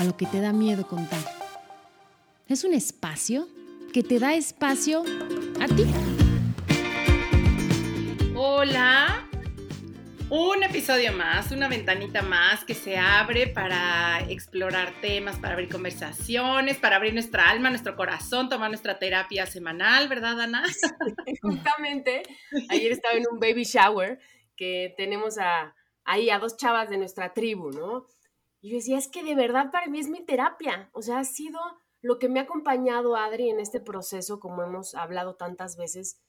A lo que te da miedo contar. Es un espacio que te da espacio a ti. Hola. Un episodio más, una ventanita más que se abre para explorar temas, para abrir conversaciones, para abrir nuestra alma, nuestro corazón, tomar nuestra terapia semanal, ¿verdad, Ana? Justamente, ayer estaba en un baby shower que tenemos a, ahí a dos chavas de nuestra tribu, ¿no? Y yo decía, es que de verdad para mí es mi terapia, o sea, ha sido lo que me ha acompañado Adri en este proceso, como hemos hablado tantas veces,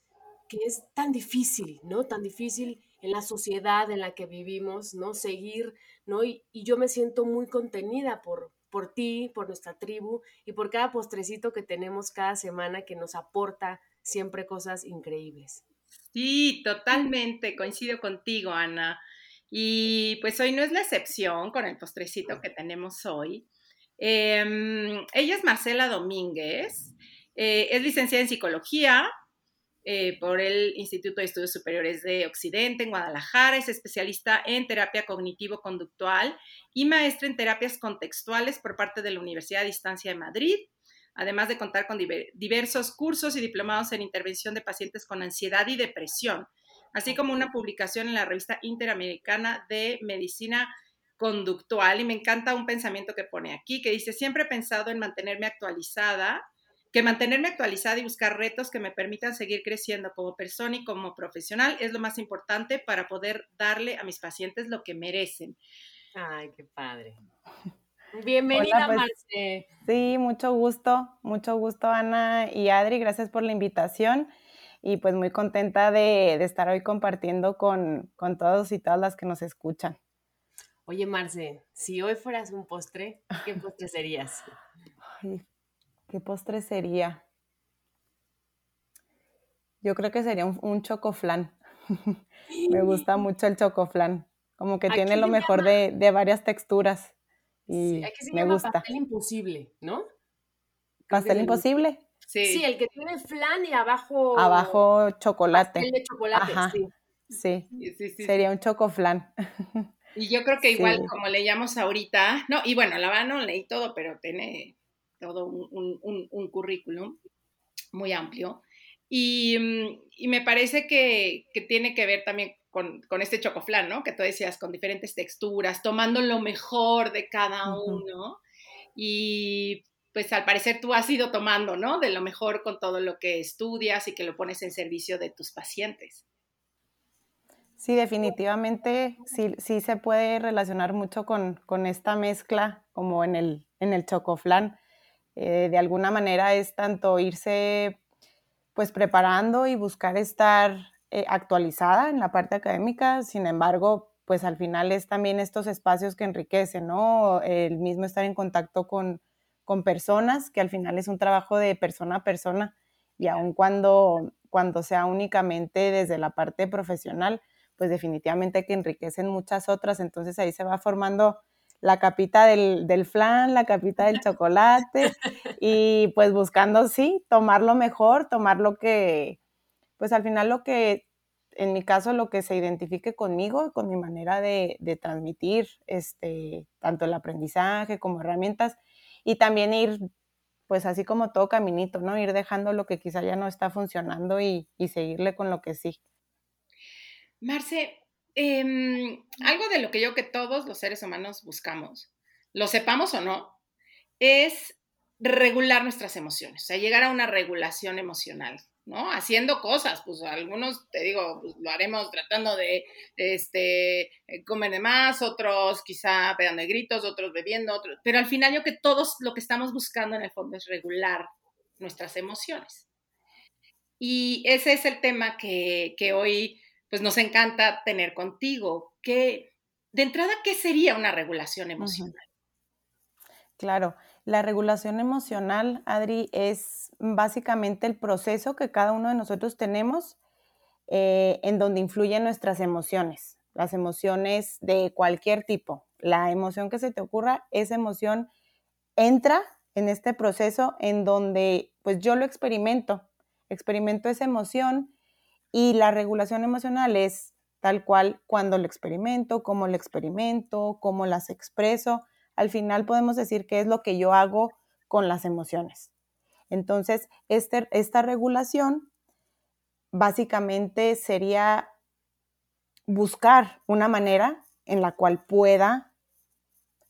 que es tan difícil, ¿no? Tan difícil en la sociedad en la que vivimos, ¿no? Seguir, ¿no? Y, yo me siento muy contenida por, por ti, por nuestra tribu y por cada postrecito que tenemos cada semana que nos aporta siempre cosas increíbles. Sí, totalmente, coincido contigo, Ana. Y pues hoy no es la excepción con el postrecito que tenemos hoy. Em, ella es Marcela Domínguez, eh, es licenciada en psicología, eh, por el Instituto de Estudios Superiores de Occidente en Guadalajara. Es especialista en terapia cognitivo-conductual y maestra en terapias contextuales por parte de la Universidad a Distancia de Madrid, además de contar con diversos cursos y diplomados en intervención de pacientes con ansiedad y depresión, así como una publicación en la revista Interamericana de Medicina Conductual. Y me encanta un pensamiento que pone aquí, que dice, siempre he pensado en mantenerme actualizada que mantenerme actualizada y buscar retos que me permitan seguir creciendo como persona y como profesional es lo más importante para poder darle a mis pacientes lo que merecen. Ay, qué padre. Bienvenida, pues, Marce. Sí, mucho gusto, mucho gusto, Ana y Adri. Gracias por la invitación y pues muy contenta de, estar hoy compartiendo con, con, todos y todas las que nos escuchan. Oye, Marce, si hoy fueras un postre, ¿qué postre serías? Ay, ¿Qué postre sería? Yo creo que sería un, chocoflán. me gusta mucho el chocoflán. Como que tiene lo mejor de, varias texturas. Y se me gusta. Pastel imposible, ¿no? ¿Pastel imposible? Sí. sí. el que tiene flan y abajo. Abajo chocolate. Pastel de chocolate, sí. Sí. Sería un chocoflán. Y yo creo que igual como leíamos ahorita, no, y bueno, la no leí todo, pero tiene todo un, currículum muy amplio. Y, mm, me parece que, tiene que ver también con, este chocoflán, ¿no? Que tú decías, con diferentes texturas, tomando lo mejor de cada uno. Y pues al parecer tú has ido tomando, ¿no? De lo mejor con todo lo que estudias y que lo pones en servicio de tus pacientes. Sí, definitivamente sí, sí se puede relacionar mucho con, esta mezcla como en el, en el chocoflán. Eh, de alguna manera es tanto irse pues preparando y buscar estar eh, actualizada en la parte académica, sin embargo, pues al final es también estos espacios que enriquecen, ¿no? El mismo estar en contacto con, con personas, que al final es un trabajo de persona a persona, y aun cuando, cuando sea únicamente desde la parte profesional, pues definitivamente que enriquecen muchas otras, entonces ahí se va formando la capita del, del flan, la capita del chocolate y pues buscando, sí, tomar lo mejor, tomar lo que, pues al final lo que, en mi caso, lo que se identifique conmigo, con mi manera de, de transmitir, este, tanto el aprendizaje como herramientas y también ir, pues así como todo caminito, ¿no? Ir dejando lo que quizá ya no está funcionando y, seguirle con lo que sí. Marce, Em, algo de lo que yo que todos los seres humanos buscamos, lo sepamos o no, es regular nuestras emociones, o sea, llegar a una regulación emocional, ¿no? Haciendo cosas, pues algunos, te digo, pues, lo haremos tratando de, este, eh, comer de más, otros quizá pegando de gritos, otros bebiendo, otros, pero al final yo que todos lo que estamos buscando en el fondo es regular nuestras emociones. Y ese es el tema que, que hoy pues nos encanta tener contigo. ¿Qué, de entrada, qué sería una regulación emocional? Claro, la regulación emocional, Adri, es básicamente el proceso que cada uno de nosotros tenemos eh, en donde influyen nuestras emociones, las emociones de cualquier tipo. La emoción que se te ocurra, esa emoción entra en este proceso en donde pues yo lo experimento, experimento esa emoción y la regulación emocional es tal cual cuando lo experimento, cómo lo experimento, cómo las expreso al final podemos decir qué es lo que yo hago con las emociones. Entonces, este, esta regulación básicamente sería buscar una manera en la cual pueda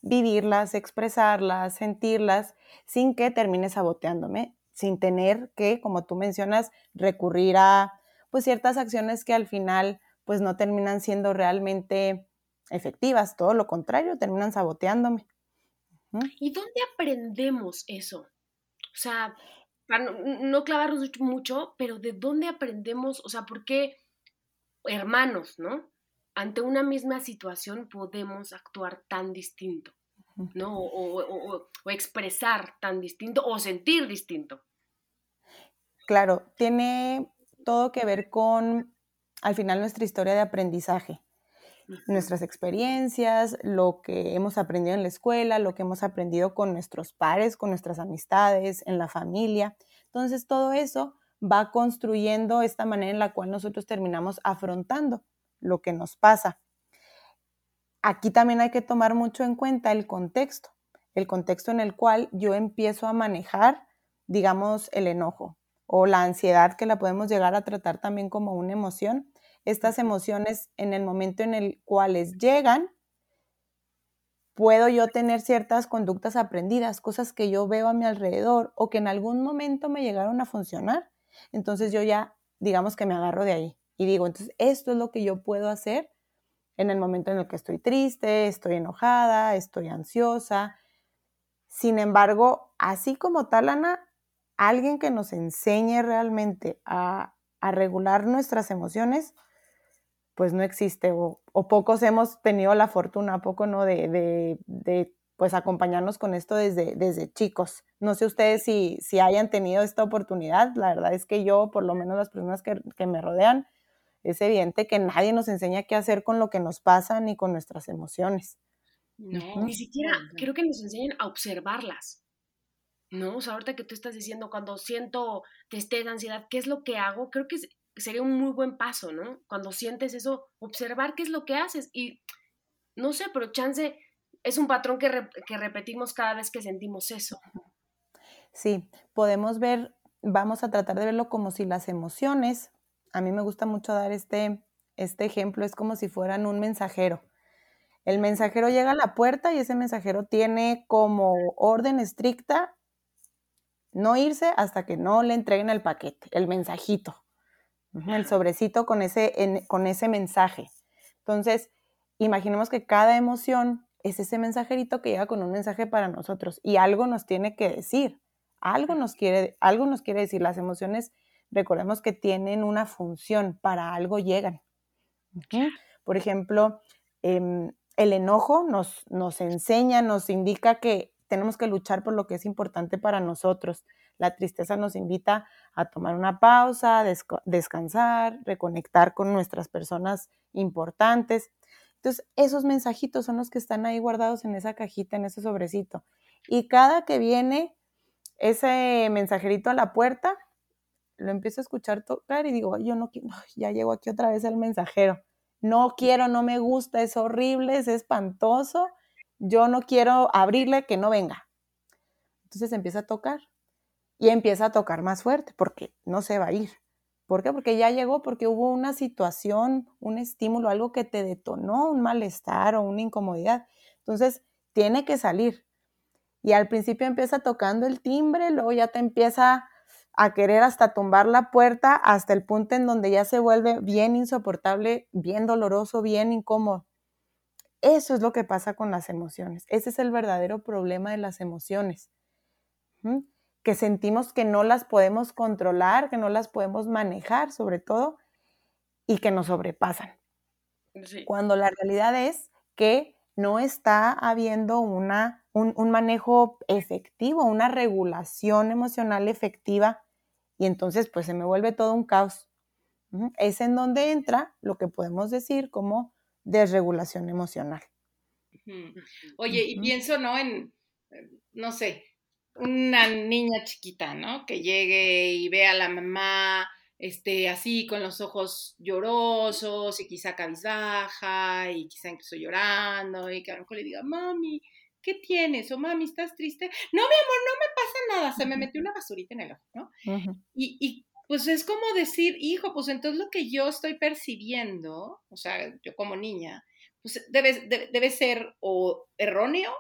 vivirlas, expresarlas, sentirlas, sin que termine saboteándome, sin tener que, como tú mencionas, recurrir a pues ciertas acciones que al final pues no terminan siendo realmente efectivas, todo lo contrario, terminan saboteándome. ¿Y dónde aprendemos eso? O sea, para no, clavarnos mucho, pero ¿de dónde aprendemos? O sea, ¿por qué hermanos, ¿no? Ante una misma situación podemos actuar tan distinto, ¿no? O, o expresar tan distinto o sentir distinto. Claro, tiene todo que ver con, al final, nuestra historia de aprendizaje nuestras experiencias, lo que hemos aprendido en la escuela, lo que hemos aprendido con nuestros pares, con nuestras amistades, en la familia. Entonces, todo eso va construyendo esta manera en la cual nosotros terminamos afrontando lo que nos pasa. Aquí también hay que tomar mucho en cuenta el contexto, el contexto en el cual yo empiezo a manejar, digamos, el enojo o la ansiedad, que la podemos llegar a tratar también como una emoción estas emociones en el momento en el cuales llegan, puedo yo tener ciertas conductas aprendidas, cosas que yo veo a mi alrededor o que en algún momento me llegaron a funcionar. Entonces yo ya, digamos que me agarro de ahí y digo, entonces esto es lo que yo puedo hacer en el momento en el que estoy triste, estoy enojada, estoy ansiosa. Sin embargo, así como tal, Ana, alguien que nos enseñe realmente a, a regular nuestras emociones, pues no existe o, pocos hemos tenido la fortuna, poco no, de, de, pues acompañarnos con esto desde, desde chicos. No sé ustedes si, si hayan tenido esta oportunidad, la verdad es que yo, por lo menos las personas que, que me rodean, es evidente que nadie nos enseña qué hacer con lo que nos pasa ni con nuestras emociones. No, ni siquiera creo que nos enseñan a observarlas. ¿No? O sea, ahorita que tú estás diciendo cuando siento tristeza, ansiedad, ¿qué es lo que hago? Creo que es sería un muy buen paso, ¿no? Cuando sientes eso, observar qué es lo que haces y no sé, pero chance es un patrón que, repetimos cada vez que sentimos eso. Sí, podemos ver, vamos a tratar de verlo como si las emociones, a mí me gusta mucho dar este, este ejemplo, es como si fueran un mensajero. El mensajero llega a la puerta y ese mensajero tiene como orden estricta no irse hasta que no le entreguen el paquete, el mensajito el sobrecito con ese, con ese mensaje. Entonces, imaginemos que cada emoción es ese mensajerito que llega con un mensaje para nosotros y algo nos tiene que decir, algo nos quiere, algo nos quiere decir. Las emociones, recordemos que tienen una función, para algo llegan. Por ejemplo, em, el enojo nos, nos enseña, nos indica que tenemos que luchar por lo que es importante para nosotros. La tristeza nos invita a tomar una pausa, descansar, reconectar con nuestras personas importantes. Entonces, esos mensajitos son los que están ahí guardados en esa cajita, en ese sobrecito. Y cada que viene ese mensajerito a la puerta, lo empiezo a escuchar tocar y digo, yo no quiero, ya llego aquí otra vez el mensajero. No quiero, no me gusta, es horrible, es espantoso. Yo no quiero abrirle que no venga. Entonces empieza a tocar y empieza a tocar más fuerte porque no se va a ir. ¿Por qué? Porque ya llegó, porque hubo una situación, un estímulo, algo que te detonó un malestar o una incomodidad. Entonces, tiene que salir. Y al principio empieza tocando el timbre, luego ya te empieza a querer hasta tumbar la puerta hasta el punto en donde ya se vuelve bien insoportable, bien doloroso, bien incómodo. Eso es lo que pasa con las emociones. Ese es el verdadero problema de las emociones que sentimos que no las podemos controlar, que no las podemos manejar sobre todo y que nos sobrepasan. Cuando la realidad es que no está habiendo una un, manejo efectivo, una regulación emocional efectiva y entonces pues se me vuelve todo un caos. Es en donde entra lo que podemos decir como desregulación emocional. Oye, y pienso, ¿no? En, no sé, una niña chiquita, ¿no? Que llegue y vea a la mamá, este, así con los ojos llorosos y quizá cabizbaja y quizá incluso llorando y que a lo mejor le diga, mami, ¿qué tienes? O mami, ¿estás triste? No, mi amor, no me pasa nada, se me metió una basurita en el ojo, ¿no? y, y, pues es como decir, hijo, pues entonces lo que yo estoy percibiendo, o sea, yo como niña, pues debe, debe, ser o erróneo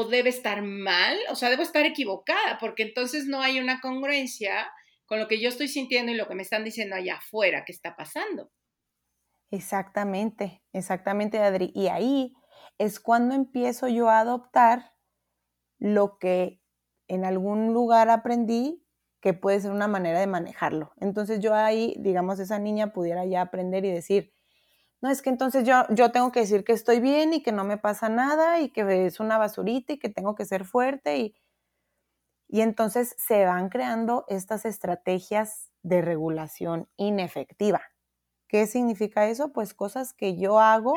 o debe estar mal, o sea, debo estar equivocada, porque entonces no hay una congruencia con lo que yo estoy sintiendo y lo que me están diciendo allá afuera que está pasando. Exactamente, exactamente, Adri. Y ahí es cuando empiezo yo a adoptar lo que en algún lugar aprendí que puede ser una manera de manejarlo. Entonces yo ahí, digamos, esa niña pudiera ya aprender y decir, no, es que entonces yo, yo tengo que decir que estoy bien y que no me pasa nada y que es una basurita y que tengo que ser fuerte y, y entonces se van creando estas estrategias de regulación inefectiva. ¿Qué significa eso? Pues cosas que yo hago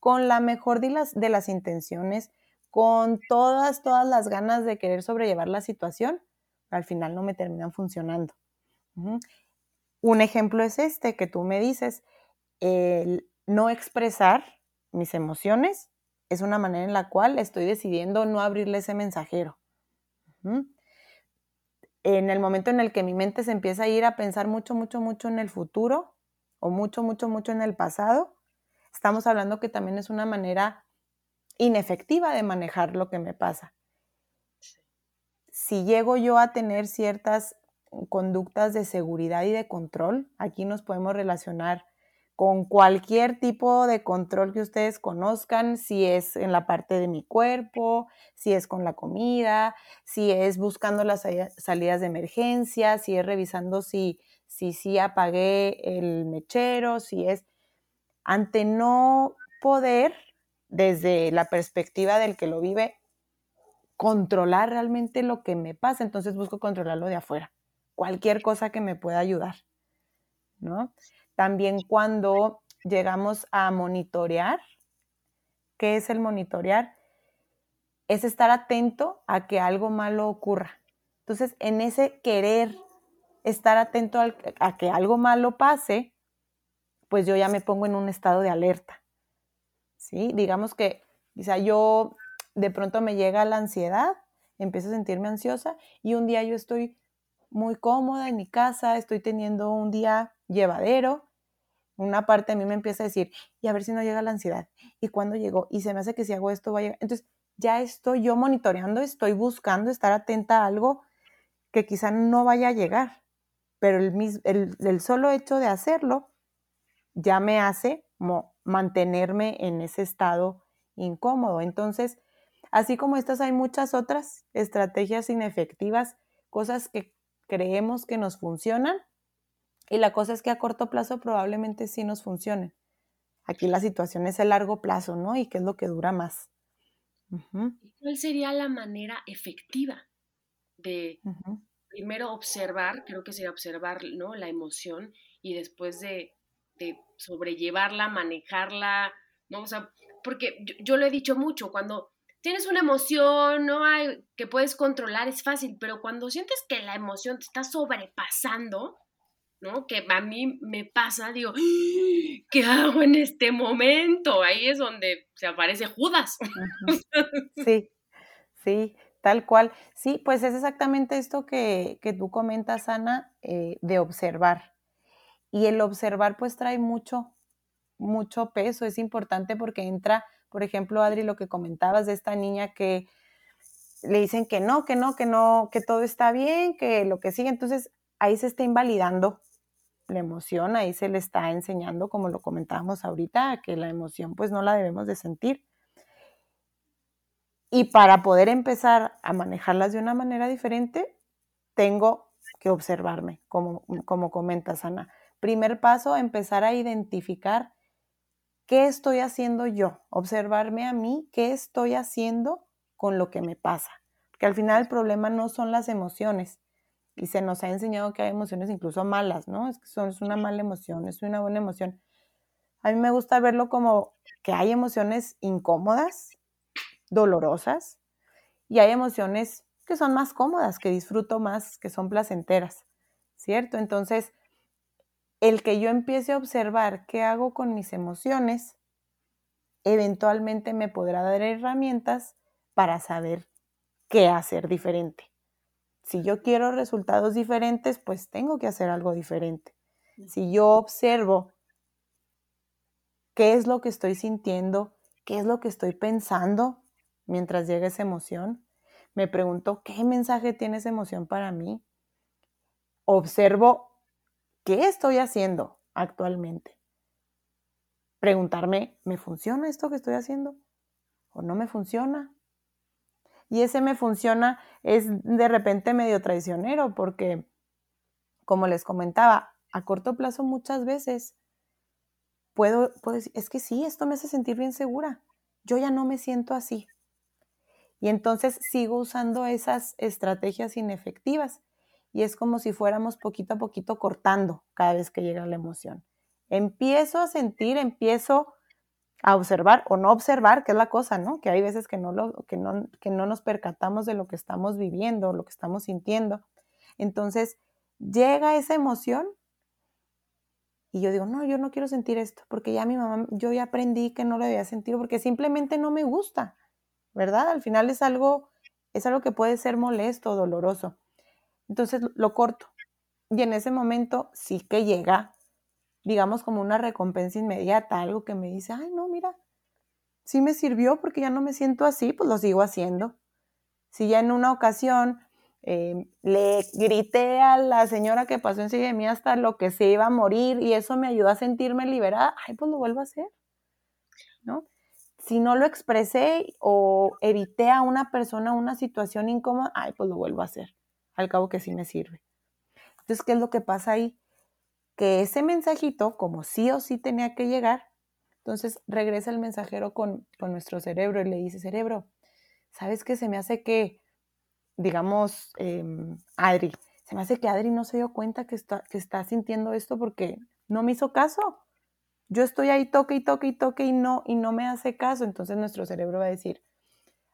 con la mejor de las, de las intenciones, con todas, todas las ganas de querer sobrellevar la situación, al final no me terminan funcionando. Un ejemplo es este que tú me dices, el no expresar mis emociones es una manera en la cual estoy decidiendo no abrirle ese mensajero. En el momento en el que mi mente se empieza a ir a pensar mucho, mucho, mucho en el futuro o mucho, mucho, mucho en el pasado, estamos hablando que también es una manera inefectiva de manejar lo que me pasa. Si llego yo a tener ciertas conductas de seguridad y de control, aquí nos podemos relacionar con cualquier tipo de control que ustedes conozcan, si es en la parte de mi cuerpo, si es con la comida, si es buscando las salidas de emergencia, si es revisando si sí si, apagué el mechero, si es ante no poder, desde la perspectiva del que lo vive, controlar realmente lo que me pasa, entonces busco controlarlo de afuera, cualquier cosa que me pueda ayudar, ¿no? También cuando llegamos a monitorear, ¿qué es el monitorear? Es estar atento a que algo malo ocurra. Entonces, en ese querer estar atento a que algo malo pase, pues yo ya me pongo en un estado de alerta. ¿Sí? Digamos que quizá yo de pronto me llega la ansiedad, empiezo a sentirme ansiosa y un día yo estoy muy cómoda en mi casa, estoy teniendo un día llevadero una parte de mí me empieza a decir, y a ver si no llega la ansiedad, y cuándo llegó, y se me hace que si hago esto va a llegar. Entonces, ya estoy yo monitoreando, estoy buscando estar atenta a algo que quizá no vaya a llegar, pero el, el, solo hecho de hacerlo ya me hace mantenerme en ese estado incómodo. Entonces, así como estas, hay muchas otras estrategias inefectivas, cosas que creemos que nos funcionan, y la cosa es que a corto plazo probablemente sí nos funcione. Aquí la situación es a largo plazo, ¿no? Y qué es lo que dura más. ¿Cuál sería la manera efectiva de primero observar, creo que sería observar, ¿no? La emoción y después de, sobrellevarla, manejarla, ¿no? O sea, porque yo, yo, lo he dicho mucho, cuando tienes una emoción, no hay que puedes controlar, es fácil, pero cuando sientes que la emoción te está sobrepasando, ¿no? Que a mí me pasa, digo, ¿qué hago en este momento? Ahí es donde se aparece Judas. Sí, sí, tal cual. Sí, pues es exactamente esto que, tú comentas, Ana, eh, de observar. Y el observar pues trae mucho, mucho peso, es importante porque entra, por ejemplo, Adri, lo que comentabas de esta niña que le dicen que no, que no, que no, que todo está bien, que lo que sigue, entonces ahí se está invalidando la emoción, ahí se le está enseñando, como lo comentábamos ahorita, que la emoción pues no la debemos de sentir. Y para poder empezar a manejarlas de una manera diferente, tengo que observarme, como, como comentas, Ana. Primer paso, empezar a identificar qué estoy haciendo yo, observarme a mí, qué estoy haciendo con lo que me pasa. Que al final el problema no son las emociones. Y se nos ha enseñado que hay emociones incluso malas, ¿no? Es que son, es una mala emoción, es una buena emoción. A mí me gusta verlo como que hay emociones incómodas, dolorosas, y hay emociones que son más cómodas, que disfruto más, que son placenteras, ¿cierto? Entonces, el que yo empiece a observar qué hago con mis emociones, eventualmente me podrá dar herramientas para saber qué hacer diferente. Si yo quiero resultados diferentes, pues tengo que hacer algo diferente. Si yo observo qué es lo que estoy sintiendo, qué es lo que estoy pensando mientras llega esa emoción, me pregunto qué mensaje tiene esa emoción para mí, observo qué estoy haciendo actualmente. Preguntarme, ¿me funciona esto que estoy haciendo? ¿O no me funciona? Y ese me funciona es de repente medio traicionero porque, como les comentaba, a corto plazo muchas veces puedo, puedo decir, es que sí, esto me hace sentir bien segura. Yo ya no me siento así. Y entonces sigo usando esas estrategias inefectivas. Y es como si fuéramos poquito a poquito cortando cada vez que llega la emoción. Empiezo a sentir, empiezo a observar o no observar, que es la cosa, ¿no? Que hay veces que no, lo, que no, que no nos percatamos de lo que estamos viviendo, lo que estamos sintiendo. Entonces, llega esa emoción y yo digo, no, yo no quiero sentir esto, porque ya mi mamá, yo ya aprendí que no lo debía sentir, porque simplemente no me gusta. ¿verdad? Al final es algo, es algo que puede ser molesto, doloroso. Entonces lo corto. Y en ese momento sí que llega, digamos, como una recompensa inmediata, algo que me dice, ay, no, mira, sí me sirvió porque ya no me siento así, pues lo sigo haciendo. Si ya en una ocasión eh, le grité a la señora que pasó encima de mí hasta lo que se iba a morir y eso me ayudó a sentirme liberada, ay, pues lo vuelvo a hacer, ¿no? si no lo expresé o evité a una persona una situación incómoda, ay, pues lo vuelvo a hacer. Al cabo que sí me sirve. Entonces, ¿qué es lo que pasa ahí? Que ese mensajito, como sí o sí tenía que llegar, entonces regresa el mensajero con, nuestro cerebro y le dice, cerebro, ¿sabes qué? Se me hace que, digamos, em, Adri, se me hace que Adri no se dio cuenta que está, que está sintiendo esto porque no me hizo caso yo estoy ahí toque y toque y toque y no, y no me hace caso, entonces nuestro cerebro va a decir,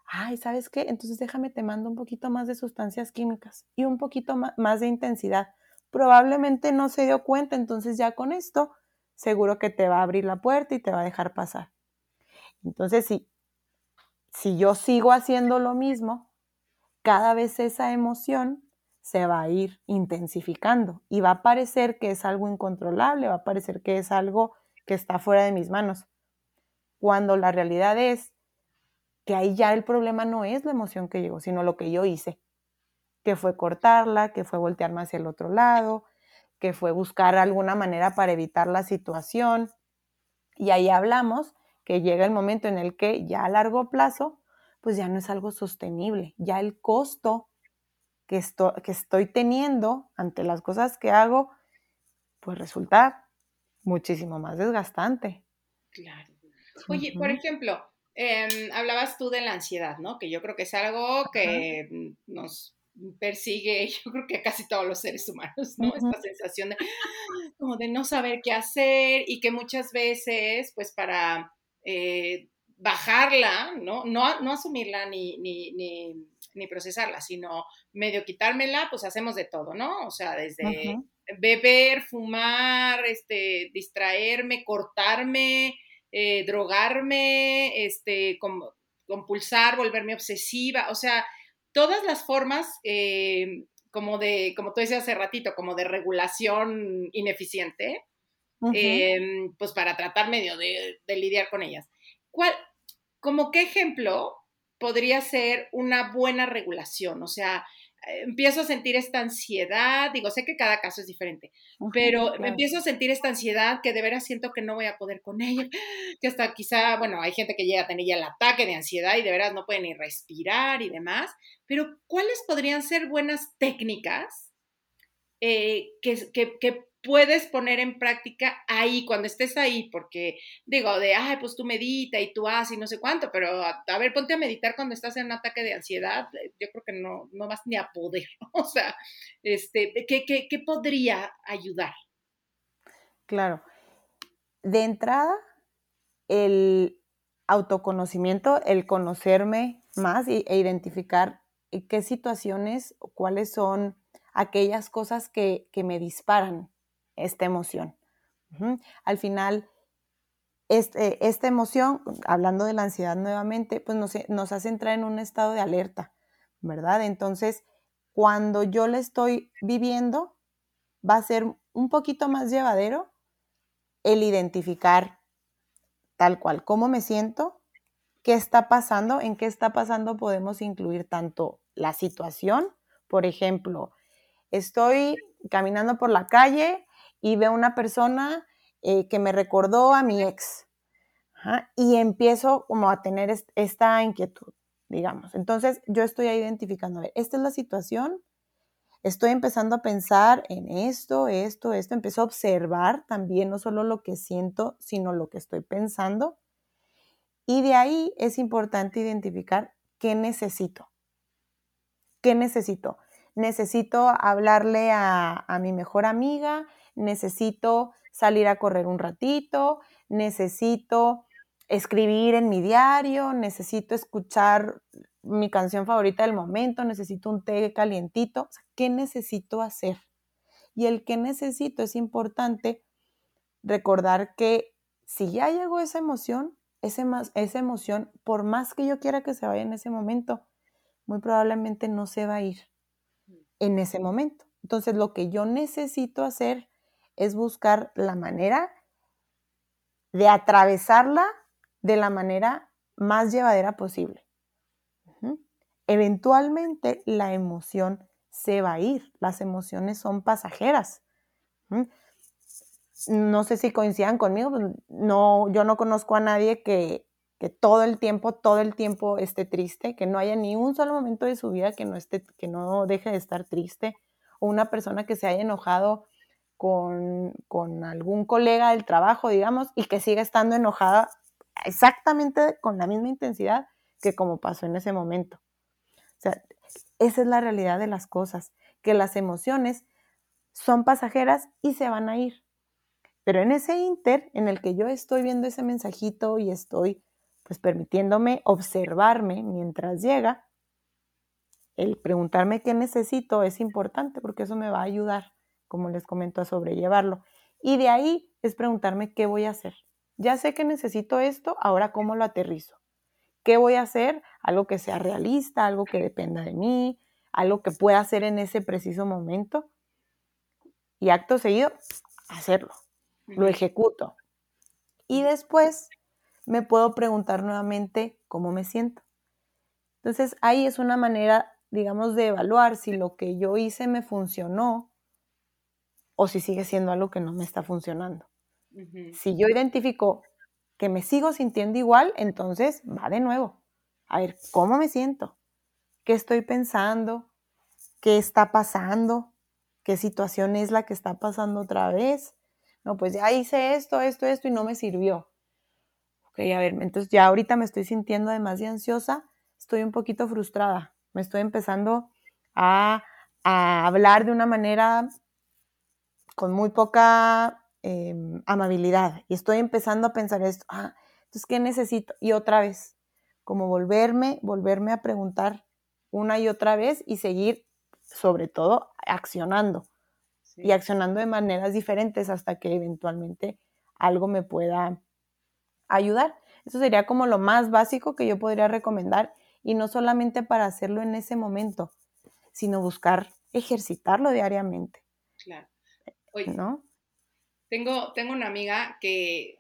ay, ¿sabes qué? Entonces déjame, te mando un poquito más de sustancias químicas y un poquito más de intensidad. Probablemente no se dio cuenta, entonces ya con esto seguro que te va a abrir la puerta y te va a dejar pasar. Entonces, si, si yo sigo haciendo lo mismo, cada vez esa emoción se va a ir intensificando y va a parecer que es algo incontrolable, va a parecer que es algo que está fuera de mis manos. Cuando la realidad es que ahí ya el problema no es la emoción que llegó, sino lo que yo hice, que fue cortarla, que fue voltearme hacia el otro lado, que fue buscar alguna manera para evitar la situación. Y ahí hablamos que llega el momento en el que ya a largo plazo, pues ya no es algo sostenible, ya el costo que, que estoy teniendo ante las cosas que hago, pues resulta muchísimo más desgastante. Claro. Oye, por ejemplo, em, hablabas tú de la ansiedad, ¿no? Que yo creo que es algo que nos persigue, yo creo que a casi todos los seres humanos, ¿no? Esta sensación de, como de no saber qué hacer y que muchas veces, pues para eh, bajarla, ¿no? ¿no? No asumirla ni, ni, ni, procesarla, sino medio quitármela, pues hacemos de todo, ¿no? O sea, desde beber, fumar, este, distraerme, cortarme, eh, drogarme, este, compulsar, volverme obsesiva, o sea, todas las formas eh, como de, como tú decías hace ratito, como de regulación ineficiente, em, pues para tratar medio de, de, lidiar con ellas. ¿Cuál, como qué ejemplo podría ser una buena regulación? O sea, empiezo a sentir esta ansiedad, digo, sé que cada caso es diferente, pero me empiezo a sentir esta ansiedad que de veras siento que no voy a poder con ella, que hasta quizá, bueno, hay gente que llega a tener ya el ataque de ansiedad y de veras no puede ni respirar y demás, pero ¿cuáles podrían ser buenas técnicas eh, que, que, puedes poner en práctica ahí, cuando estés ahí, porque digo, de, ay, pues tú medita y tú haces y no sé cuánto, pero a, ver, ponte a meditar cuando estás en un ataque de ansiedad, eh, yo creo que no, no vas ni a poder, o sea, este, ¿qué, qué, qué podría ayudar? Claro. De entrada, el autoconocimiento, el conocerme más e identificar qué situaciones, cuáles son aquellas cosas que, que me disparan esta emoción. Al final, este, esta emoción, hablando de la ansiedad nuevamente, pues nos, hace entrar en un estado de alerta, ¿verdad? Entonces, cuando yo le estoy viviendo, va a ser un poquito más llevadero el identificar tal cual cómo me siento, qué está pasando, en qué está pasando podemos incluir tanto la situación, por ejemplo, estoy caminando por la calle y veo una persona eh, que me recordó a mi ex. y empiezo como a tener esta inquietud, digamos. Entonces yo estoy identificando, esta es la situación, estoy empezando a pensar en esto, esto, esto, empiezo a observar también no solo lo que siento, sino lo que estoy pensando. Y de ahí es importante identificar qué necesito. ¿Qué necesito? Necesito hablarle a, a mi mejor amiga, necesito salir a correr un ratito, necesito escribir en mi diario, necesito escuchar mi canción favorita del momento, necesito un té calientito. ¿Qué necesito hacer? Y el que necesito es importante recordar que si ya llegó esa emoción, esa emoción, por más que yo quiera que se vaya en ese momento, muy probablemente no se va a ir en ese momento. Entonces, lo que yo necesito hacer es buscar la manera de atravesarla de la manera más llevadera posible. Eventualmente la emoción se va a ir, las emociones son pasajeras. No sé si coincidan conmigo, pues, no, yo no conozco a nadie que, que, todo el tiempo, todo el tiempo esté triste, que no haya ni un solo momento de su vida que no, esté, que no deje de estar triste, o una persona que se haya enojado con, algún colega del trabajo, digamos, y que siga estando enojada exactamente con la misma intensidad que como pasó en ese momento. O sea, esa es la realidad de las cosas, que las emociones son pasajeras y se van a ir. Pero en ese inter en el que yo estoy viendo ese mensajito y estoy pues permitiéndome observarme mientras llega, el preguntarme qué necesito es importante porque eso me va a ayudar como les comento, a sobrellevarlo. Y de ahí es preguntarme qué voy a hacer. Ya sé que necesito esto, ahora cómo lo aterrizo. ¿Qué voy a hacer? Algo que sea realista, algo que dependa de mí, algo que pueda hacer en ese preciso momento. Y acto seguido, hacerlo. Lo ejecuto. Y después me puedo preguntar nuevamente cómo me siento. Entonces ahí es una manera, digamos, de evaluar si lo que yo hice me funcionó o si sigue siendo algo que no me está funcionando. Si yo identifico que me sigo sintiendo igual, entonces va de nuevo. A ver, ¿cómo me siento? ¿Qué estoy pensando? ¿Qué está pasando? ¿Qué situación es la que está pasando otra vez? No, pues ya hice esto, esto, esto y no me sirvió. Ok, a ver, entonces ya ahorita me estoy sintiendo además de ansiosa, estoy un poquito frustrada, me estoy empezando a, a hablar de una manera con muy poca em, amabilidad y estoy empezando a pensar esto, ah, entonces, ¿qué necesito? Y otra vez, como volverme, volverme a preguntar una y otra vez y seguir, sobre todo, accionando y accionando de maneras diferentes hasta que eventualmente algo me pueda ayudar. Eso sería como lo más básico que yo podría recomendar y no solamente para hacerlo en ese momento, sino buscar ejercitarlo diariamente. Claro. Oye, ¿no? Tengo, tengo una amiga que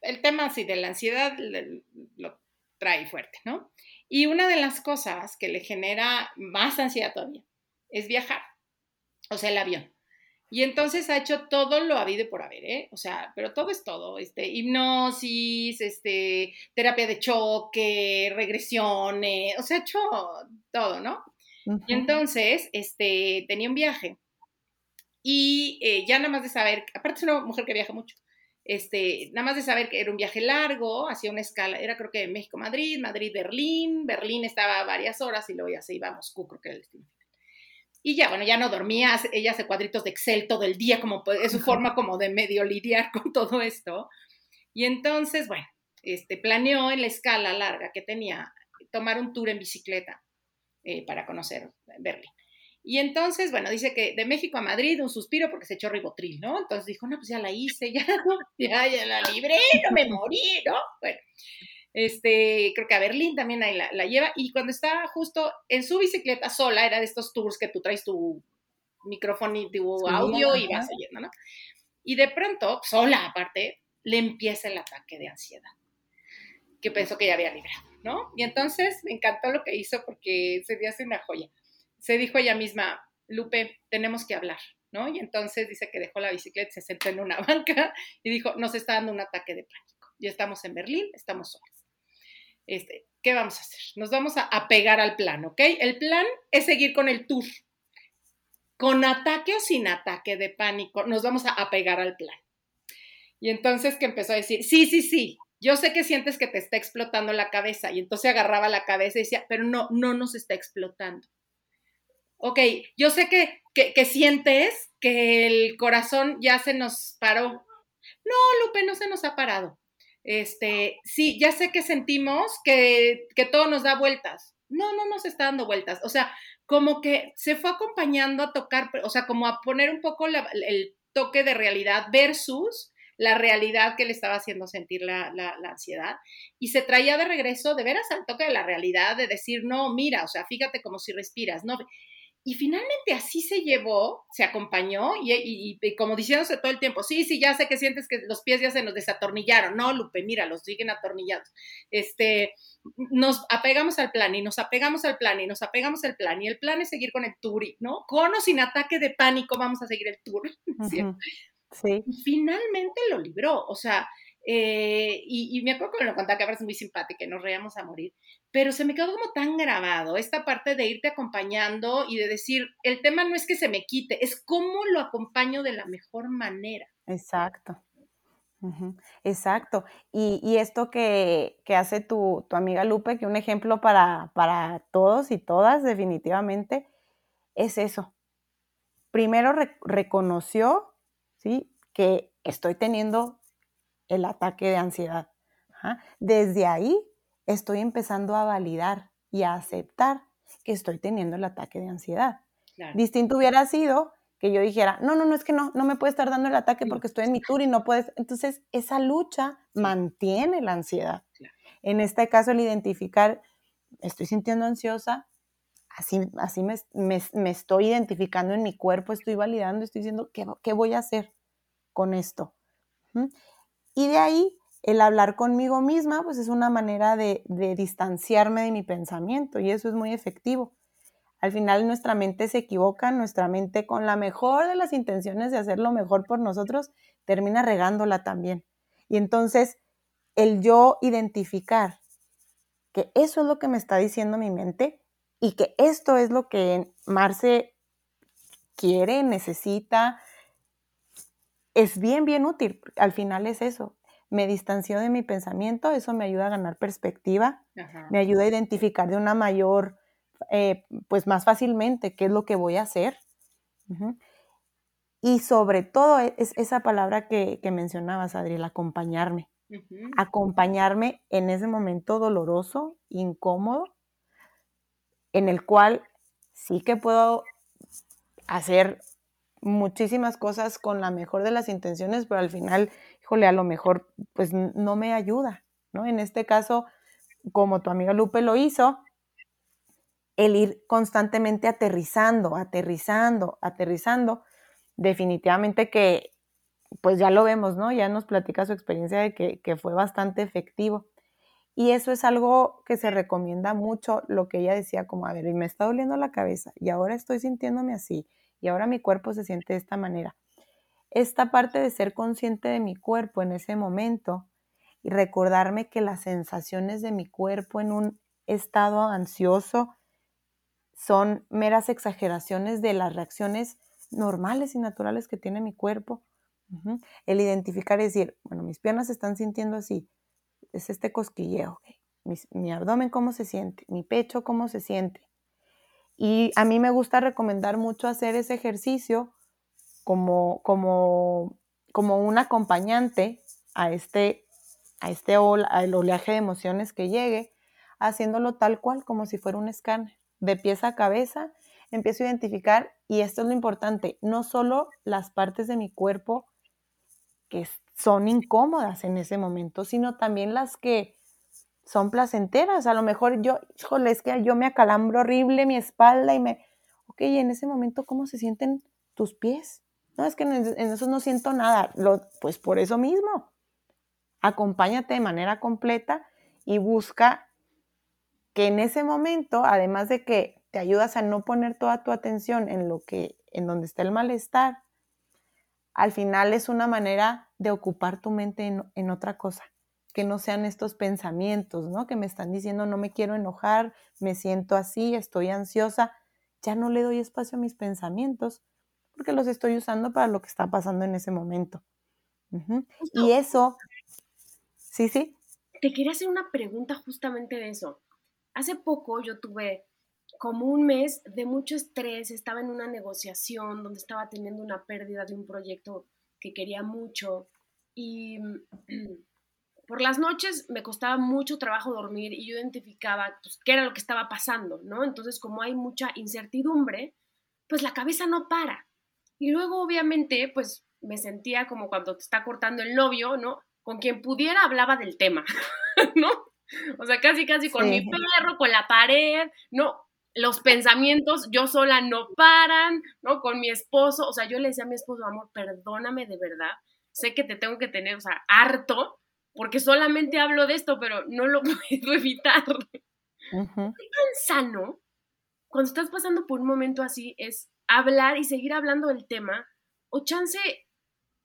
el tema así de la ansiedad lo trae fuerte, ¿no? Y una de las cosas que le genera más ansiedad todavía es viajar, o sea, el avión. Y entonces ha hecho todo lo habido por haber, ¿eh? O sea, pero todo es todo, este, hipnosis, este, terapia de choque, regresiones, o sea, ha hecho todo, ¿no? Y entonces, este, tenía un viaje y eh, ya nada más de saber, aparte es una mujer que viaja mucho, este, nada más de saber que era un viaje largo, hacía una escala, era creo que México-Madrid, Madrid-Berlín, Berlín estaba varias horas y luego ya se iba a Moscú, creo que era el destino. Y ya, bueno, ya no dormía, ella hace cuadritos de Excel todo el día, como es su forma como de medio lidiar con todo esto. Y entonces, bueno, este, planeó en la escala larga que tenía tomar un tour en bicicleta eh, para conocer Berlín. Y entonces, bueno, dice que de México a Madrid un suspiro porque se echó ribotril, ¿no? Entonces dijo, no, pues ya la hice, ya, ya, ya la libré, no me morí, ¿no? Bueno, este, creo que a Berlín también ahí la, lleva. Y cuando está justo en su bicicleta sola, era de estos tours que tú traes tu micrófono y tu audio y vas oyendo, ¿no? Y de pronto, sola aparte, le empieza el ataque de ansiedad, que pensó que ya había librado, ¿no? Y entonces me encantó lo que hizo porque se dio hace una joya. Se dijo ella misma, Lupe, tenemos que hablar, ¿no? Y entonces dice que dejó la bicicleta, se sentó en una banca y dijo, nos está dando un ataque de pánico. Ya estamos en Berlín, estamos solas. Este, ¿Qué vamos a hacer? Nos vamos a apegar al plan, ¿ok? El plan es seguir con el tour. Con ataque o sin ataque de pánico, nos vamos a apegar al plan. Y entonces que empezó a decir, sí, sí, sí, yo sé que sientes que te está explotando la cabeza. Y entonces agarraba la cabeza y decía, pero no, no nos está explotando. Ok, yo sé que, que, sientes que el corazón ya se nos paró. No, Lupe, no se nos ha parado. Este, sí, ya sé que sentimos que, que todo nos da vueltas. No, no nos está dando vueltas. O sea, como que se fue acompañando a tocar, o sea, como a poner un poco el toque de realidad versus la realidad que le estaba haciendo sentir la, la, ansiedad. Y se traía de regreso de veras al toque de la realidad, de decir, no, mira, o sea, fíjate como si respiras, ¿no? Y finalmente así se llevó, se acompañó y, como diciéndose todo el tiempo, sí, sí, ya sé que sientes que los pies ya se nos desatornillaron. No, Lupe, mira, los siguen atornillados. Este, nos apegamos al plan y nos apegamos al plan y nos apegamos al plan y el plan es seguir con el tour, ¿no? Con o sin ataque de pánico vamos a seguir el tour. ¿sí? Y finalmente lo libró, o sea, eh, y, me acuerdo que me lo contaba, que es muy simpática, nos reíamos a morir, pero se me quedó como tan grabado esta parte de irte acompañando y de decir, el tema no es que se me quite, es cómo lo acompaño de la mejor manera. Exacto. Exacto. Y, esto que, hace tu, amiga Lupe, que un ejemplo para, para todos y todas definitivamente, es eso. Primero reconoció, ¿sí? Que estoy teniendo el ataque de ansiedad. Desde ahí estoy empezando a validar y a aceptar que estoy teniendo el ataque de ansiedad. Distinto hubiera sido que yo dijera, no, no, no, es que no, no me puede estar dando el ataque porque estoy en mi tour y no puedes. Entonces, esa lucha mantiene la ansiedad. En este caso, el identificar, estoy sintiendo ansiosa, así, así me, me, estoy identificando en mi cuerpo, estoy validando, estoy diciendo, ¿qué, qué voy a hacer con esto? Y de ahí, el hablar conmigo misma, pues es una manera de, distanciarme de mi pensamiento y eso es muy efectivo. Al final nuestra mente se equivoca, nuestra mente con la mejor de las intenciones de hacer lo mejor por nosotros, termina regándola también. Y entonces, el yo identificar que eso es lo que me está diciendo mi mente y que esto es lo que Marce quiere, necesita, es bien, bien útil. Al final es eso. Me distancio de mi pensamiento, eso me ayuda a ganar perspectiva, me ayuda a identificar de una mayor, eh, pues más fácilmente qué es lo que voy a hacer. Y sobre todo e, es esa palabra que, mencionabas, Adriel, acompañarme. Acompañarme en ese momento doloroso, incómodo, en el cual sí que puedo hacer muchísimas cosas con la mejor de las intenciones, pero al final, híjole, a lo mejor pues no me ayuda, ¿no? En este caso, como tu amiga Lupe lo hizo, el ir constantemente aterrizando, aterrizando, aterrizando, definitivamente que, pues ya lo vemos, ¿no? Ya nos platica su experiencia de que, que fue bastante efectivo. Y eso es algo que se recomienda mucho, lo que ella decía, como, a ver, y me está doliendo la cabeza, y ahora estoy sintiéndome así, y ahora mi cuerpo se siente de esta manera. Esta parte de ser consciente de mi cuerpo en ese momento y recordarme que las sensaciones de mi cuerpo en un estado ansioso son meras exageraciones de las reacciones normales y naturales que tiene mi cuerpo. El identificar y decir, bueno, mis piernas se están sintiendo así, es este cosquilleo, mi, abdomen cómo se siente, mi pecho cómo se siente. Y a mí me gusta recomendar mucho hacer ese ejercicio como, como, como un acompañante a este, a este al oleaje de emociones que llegue, haciéndolo tal cual como si fuera un escáner, de pies a cabeza, empiezo a identificar, y esto es lo importante, no solo las partes de mi cuerpo que son incómodas en ese momento, sino también las que son placenteras. A lo mejor yo, híjole, es que yo me acalambro horrible mi espalda y me, ok, en ese momento, ¿cómo se sienten tus pies? No, es que en, eso no siento nada. pues por eso mismo, acompáñate de manera completa y busca que en ese momento, además de que te ayudas a no poner toda tu atención en lo que, en donde está el malestar, al final es una manera de ocupar tu mente en, en otra cosa que no sean estos pensamientos, ¿no? Que me están diciendo no me quiero enojar, me siento así, estoy ansiosa, ya no le doy espacio a mis pensamientos porque los estoy usando para lo que está pasando en ese momento. Y eso, sí, sí. Te quería hacer una pregunta justamente de eso. Hace poco yo tuve como un mes de mucho estrés, estaba en una negociación donde estaba teniendo una pérdida de un proyecto que quería mucho y por las noches me costaba mucho trabajo dormir y yo identificaba pues, qué era lo que estaba pasando, ¿no? Entonces, como hay mucha incertidumbre, pues la cabeza no para. Y luego, obviamente, pues me sentía como cuando te está cortando el novio, ¿no? Con quien pudiera hablaba del tema, ¿no? O sea, casi, casi con mi perro, con la pared, ¿no? Los pensamientos yo sola no paran, ¿no? Con mi esposo, o sea, yo le decía a mi esposo, amor, perdóname de verdad, sé que te tengo que tener, o sea, harto, porque solamente hablo de esto, pero no lo puedo evitar. Uh tan sano cuando estás pasando por un momento así es hablar y seguir hablando del tema, o chance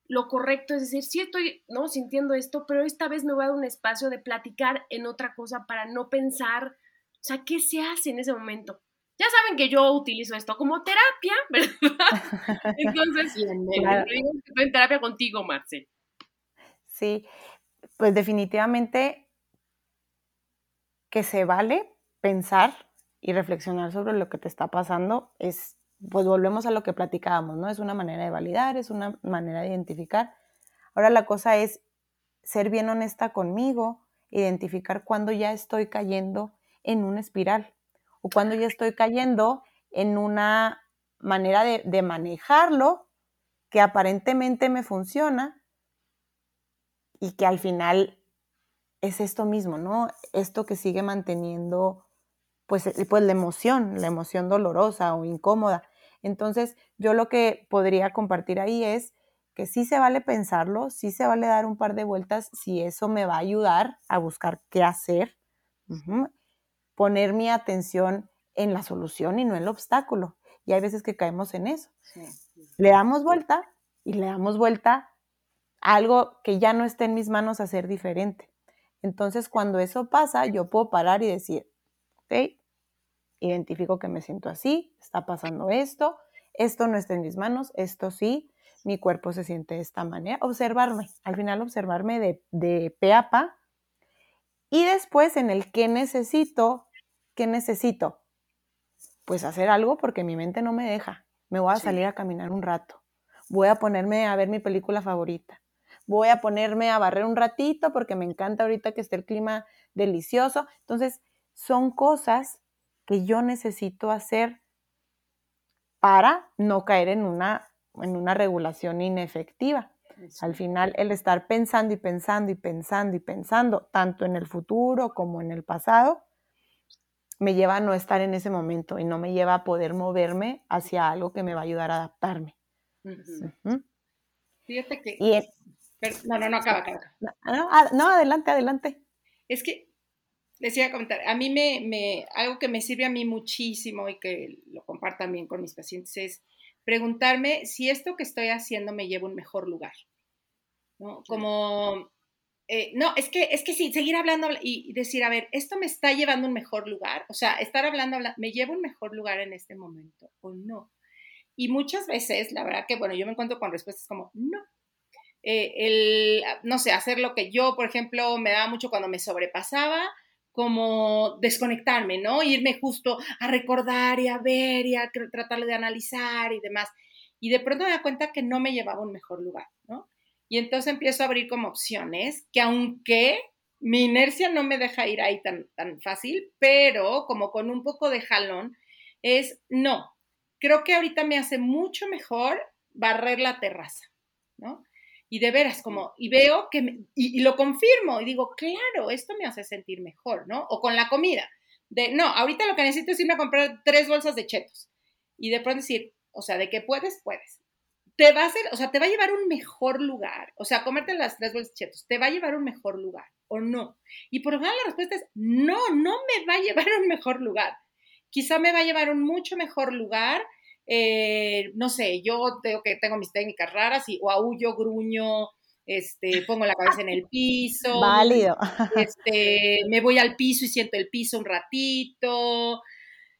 lo correcto es decir, sí estoy no sintiendo esto, pero esta vez me voy a dar un espacio de platicar en otra cosa para no pensar, o sea, ¿qué se hace en ese momento? Ya saben que yo utilizo esto como terapia, ¿verdad? Entonces, estoy en terapia contigo, Marce. Sí, pues definitivamente que se vale pensar y reflexionar sobre lo que te está pasando es, pues volvemos a lo que platicábamos, ¿no? Es una manera de validar, es una manera de identificar. Ahora la cosa es ser bien honesta conmigo, identificar cuando ya estoy cayendo en una espiral o cuando ya estoy cayendo en una manera de, de manejarlo que aparentemente me funciona, y que al final es esto mismo, ¿no? Esto que sigue manteniendo pues, eh, pues la emoción, la emoción dolorosa o incómoda. Entonces, yo lo que podría compartir ahí es que sí se vale pensarlo, sí se vale dar un par de vueltas si eso me va a ayudar a buscar qué hacer, poner mi atención en la solución y no en el obstáculo. Y hay veces que caemos en eso. Le damos vuelta y le damos vuelta algo que ya no esté en mis manos hacer diferente. Entonces, cuando eso pasa, yo puedo parar y decir, ok, identifico que me siento así, está pasando esto, esto no está en mis manos, esto sí, mi cuerpo se siente de esta manera. Observarme, al final observarme de, de pe a pa. Y después en el qué necesito, ¿qué necesito? Pues hacer algo porque mi mente no me deja. Me voy a salir a caminar un rato. Voy a ponerme a ver mi película favorita voy a ponerme a barrer un ratito porque me encanta ahorita que esté el clima delicioso. Entonces, son cosas que yo necesito hacer para no caer en una, en una regulación inefectiva. Al final, el estar pensando y pensando y pensando y pensando, tanto en el futuro como en el pasado, me lleva a no estar en ese momento y no me lleva a poder moverme hacia algo que me va a ayudar a adaptarme. Fíjate que no, no, no, acaba, acaba. Ah, no, adelante, adelante. Es que les iba a comentar, a mí me, me, algo que me sirve a mí muchísimo y que lo comparto también con mis pacientes es preguntarme si esto que estoy haciendo me lleva a un mejor lugar. ¿no? Como, eh, no, es que, es que sí, seguir hablando y, decir, a ver, esto me está llevando a un mejor lugar, o sea, estar hablando, me lleva a un mejor lugar en este momento o no. Y muchas veces, la verdad que, bueno, yo me encuentro con respuestas como, no. Eh, el, no sé, hacer lo que yo, por ejemplo, me daba mucho cuando me sobrepasaba, como desconectarme, ¿no? Irme justo a recordar y a ver y a tratar de analizar y demás. Y de pronto me da cuenta que no me llevaba a un mejor lugar, ¿no? Y entonces empiezo a abrir como opciones que aunque mi inercia no me deja ir ahí tan, tan fácil, pero como con un poco de jalón, es no, creo que ahorita me hace mucho mejor barrer la terraza, ¿no? Y de veras, como, y veo que, y, lo confirmo, y digo, claro, esto me hace sentir mejor, ¿no? O con la comida, de, no, ahorita lo que necesito es irme a comprar tres bolsas de chetos. Y de pronto decir, o sea, de que puedes, puedes. Te va a hacer, o sea, te va a llevar a un mejor lugar. O sea, comerte las tres bolsas de chetos, te va a llevar a un mejor lugar o no. Y por lo general la respuesta es, no, no me va a llevar a un mejor lugar. Quizá me va a llevar a un mucho mejor lugar. Eh, no sé, yo tengo que tengo mis técnicas raras y o aullo, gruño, este, pongo la cabeza en el piso. Válido. Este, me voy al piso y siento el piso un ratito.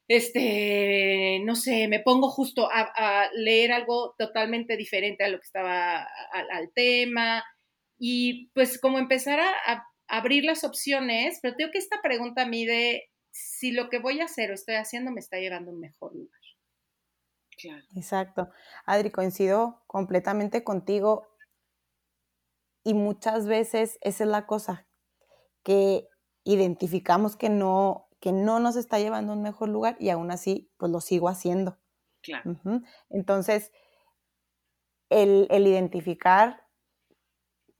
Este, no sé, me pongo justo a, leer algo totalmente diferente a lo que estaba al tema. Y pues como empezar a, abrir las opciones, pero tengo que esta pregunta a mí de si lo que voy a hacer o estoy haciendo me está llevando a un mejor lugar. Claro. Exacto. Adri, coincido completamente contigo. Y muchas veces esa es la cosa, que identificamos que no, que no nos está llevando a un mejor lugar y aún así, pues lo sigo haciendo. Claro. Entonces, el, el identificar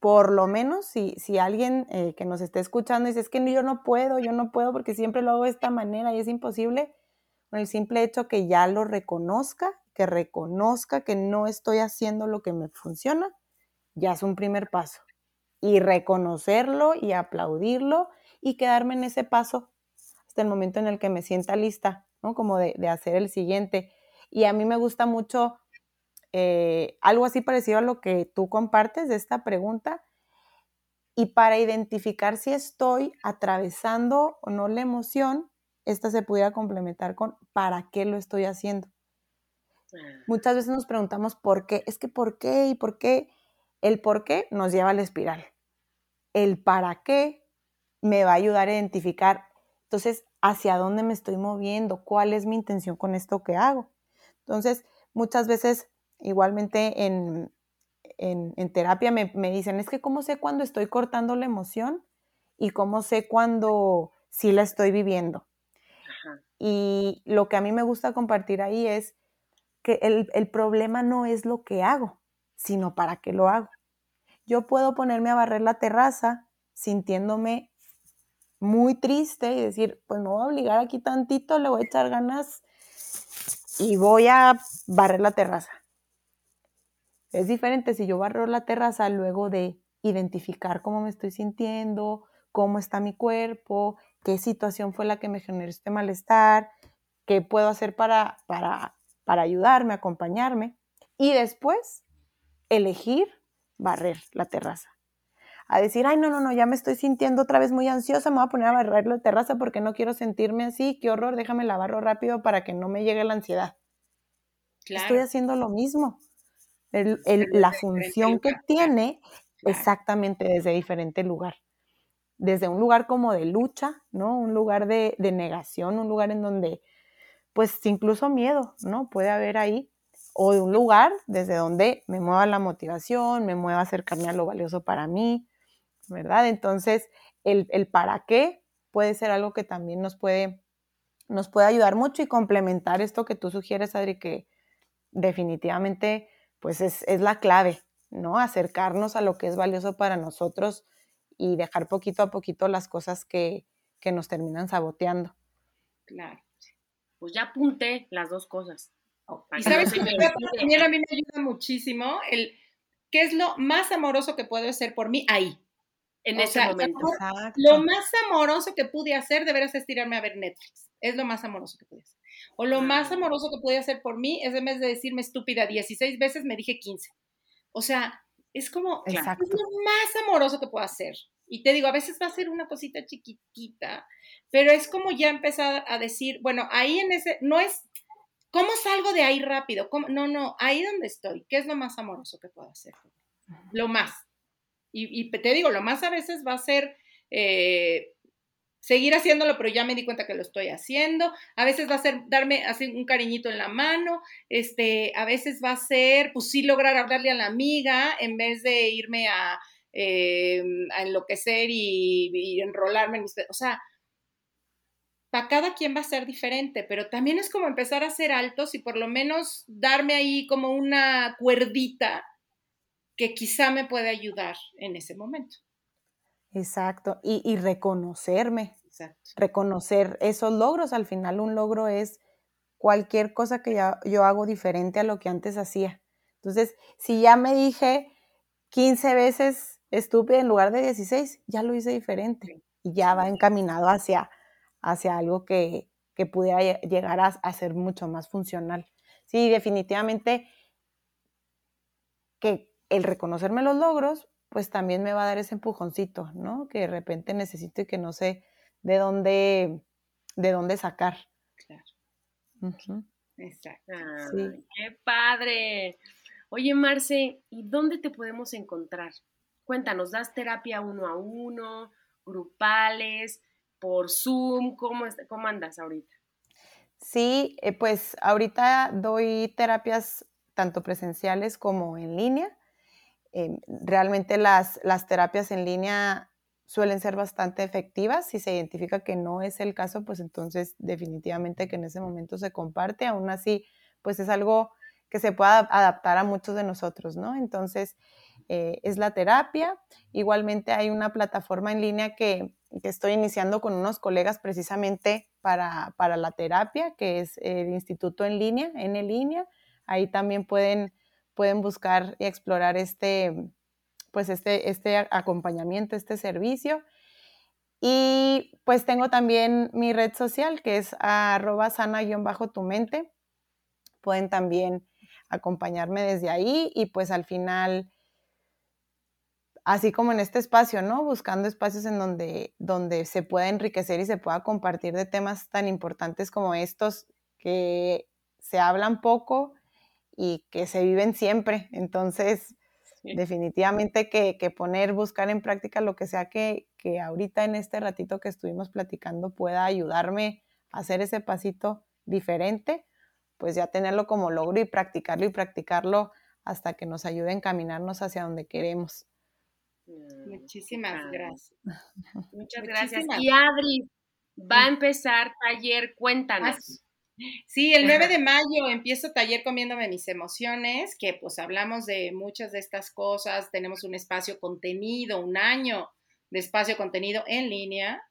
por lo menos si, si alguien eh, que nos esté escuchando dice, es que yo no puedo, yo no puedo porque siempre lo hago de esta manera y es imposible, el simple hecho que ya lo reconozca, que reconozca que no estoy haciendo lo que me funciona, ya es un primer paso. Y reconocerlo y aplaudirlo y quedarme en ese paso hasta el momento en el que me sienta lista, ¿no? Como de, de hacer el siguiente. Y a mí me gusta mucho eh, algo así parecido a lo que tú compartes de esta pregunta. Y para identificar si estoy atravesando o no la emoción, esta se pudiera complementar con ¿para qué lo estoy haciendo? Muchas veces nos preguntamos por qué, es que por qué y por qué. El por qué nos lleva a la espiral. El para qué me va a ayudar a identificar, entonces, hacia dónde me estoy moviendo, cuál es mi intención con esto que hago. Entonces, muchas veces Igualmente en, terapia me, dicen, es que cómo sé cuándo estoy cortando la emoción y cómo sé cuándo sí la estoy viviendo. Y lo que a mí me gusta compartir ahí es que el, el, problema no es lo que hago, sino para qué lo hago. Yo puedo ponerme a barrer la terraza sintiéndome muy triste y decir, pues me voy a obligar aquí tantito, le voy a echar ganas y voy a barrer la terraza. Es diferente si yo barro la terraza luego de identificar cómo me estoy sintiendo, cómo está mi cuerpo, qué situación fue la que me generó este malestar, qué puedo hacer para, para, para ayudarme, acompañarme. Y después elegir barrer la terraza. A decir, ay, no, no, no, ya me estoy sintiendo otra vez muy ansiosa, me voy a poner a barrer la terraza porque no quiero sentirme así, qué horror, déjame la barro rápido para que no me llegue la ansiedad. Estoy haciendo lo mismo la función que tiene exactamente desde diferente lugar. Desde un lugar como de lucha, ¿no? Un lugar de, negación, un lugar en donde, pues incluso miedo, ¿no? Puede haber ahí. O de un lugar desde donde me mueva la motivación, me mueva a acercarme a lo valioso para mí, ¿verdad? Entonces, el, el para qué puede ser algo que también nos puede, nos puede ayudar mucho y complementar esto que tú sugieres, Adri, que definitivamente pues es, la clave, ¿no? Acercarnos a lo que es valioso para nosotros y dejar poquito a poquito las cosas que, nos terminan saboteando. Claro. Pues ya apunté las dos cosas. y sabes que también a mí me ayuda muchísimo el qué es lo más amoroso que puedo hacer por mí ahí. En ese momento. Lo más amoroso que pude hacer debería es tirarme a ver Netflix. Es lo más amoroso que pude hacer. O lo más amoroso que pude hacer por mí es en vez de decirme estúpida 16 veces, me dije 15. O sea, es como, es lo más amoroso que puedo hacer. Y te digo, a veces va a ser una cosita chiquitita, pero es como ya empezar a decir, bueno, ahí en ese, no es ¿cómo salgo de ahí rápido? No, no, ahí donde estoy, ¿qué es lo más amoroso que puedo hacer? Lo más. Y, te digo, lo más a veces va a ser eh, seguir haciéndolo, pero ya me di cuenta que lo estoy haciendo. A veces va a ser darme así un cariñito en la mano, este, a veces va a ser, pues sí, lograr hablarle a la amiga en vez de irme a, eh, enloquecer y, enrolarme en mis... O sea, para cada quien va a ser diferente, pero también es como empezar a ser altos y por lo menos darme ahí como una cuerdita que quizá me puede ayudar en ese momento. Exacto, y, reconocerme, reconocer esos logros. Al final un logro es cualquier cosa que yo hago diferente a lo que antes hacía. Entonces, si ya me dije 15 veces estúpida en lugar de 16, ya lo hice diferente y ya va encaminado hacia, hacia algo que, pudiera llegar a, a, ser mucho más funcional. Sí, definitivamente que el reconocerme los logros pues también me va a dar ese empujoncito, ¿no? Que de repente necesito y que no sé de dónde, de dónde sacar. Claro. Exacto. ¡Qué padre! Oye, Marce, ¿y dónde te podemos encontrar? Cuéntanos, ¿das terapia uno a uno, grupales, por Zoom? ¿Cómo, cómo andas ahorita? Sí, eh, pues ahorita doy terapias tanto presenciales como en línea. Em, realmente las, las terapias en línea suelen ser bastante efectivas. Si se identifica que no es el caso, pues entonces definitivamente que en ese momento se comparte. Aún así, pues es algo que se pueda adaptar a muchos de nosotros, ¿no? Entonces, eh, es la terapia. Igualmente hay una plataforma en línea que, estoy iniciando con unos colegas precisamente para, para, la terapia, que es el Instituto en línea, en línea. Ahí también pueden pueden buscar y explorar este, pues este, este acompañamiento, este servicio. Y pues tengo también mi red social que es arroba sana-tu mente. Pueden también acompañarme desde ahí y pues al final, así como en este espacio, ¿no? Buscando espacios en donde, donde se pueda enriquecer y se pueda compartir de temas tan importantes como estos que se hablan poco y que se viven siempre. Entonces, definitivamente que, poner, buscar en práctica lo que sea que, que ahorita en este ratito que estuvimos platicando pueda ayudarme a hacer ese pasito diferente, pues ya tenerlo como logro y practicarlo y practicarlo hasta que nos ayude a encaminarnos hacia donde queremos. Muchísimas gracias. Muchas gracias. Y Adri, va a empezar taller, cuéntanos. Sí, el 9 de mayo empiezo taller comiéndome mis emociones, que pues hablamos de muchas de estas cosas, tenemos un espacio contenido, un año de espacio contenido en línea.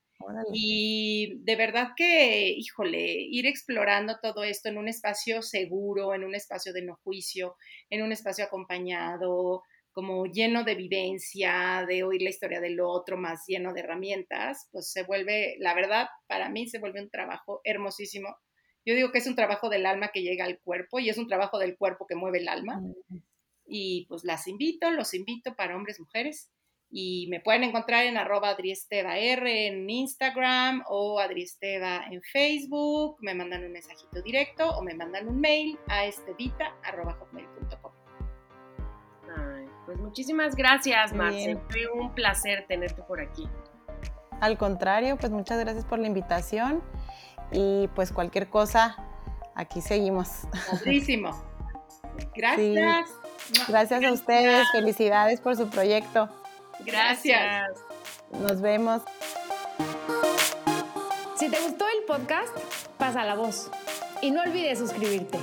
Y de verdad que, híjole, ir explorando todo esto en un espacio seguro, en un espacio de no juicio, en un espacio acompañado, como lleno de vivencia, de oír la historia del otro, más lleno de herramientas, pues se vuelve, la verdad, para mí se vuelve un trabajo hermosísimo yo digo que es un trabajo del alma que llega al cuerpo y es un trabajo del cuerpo que mueve el alma. Y pues las invito, los invito para hombres, mujeres. Y me pueden encontrar en arroba Adriesteva R en Instagram o Adriesteva en Facebook. Me mandan un mensajito directo o me mandan un mail a estevita.com. Pues muchísimas gracias, Marce. Fue un placer tenerte por aquí. Al contrario, pues muchas gracias por la invitación y pues cualquier cosa, aquí seguimos. Muchísimo. Gracias. Gracias a ustedes, felicidades por su proyecto. Gracias. Nos vemos. Si te gustó el podcast, pasa la voz y no olvides suscribirte.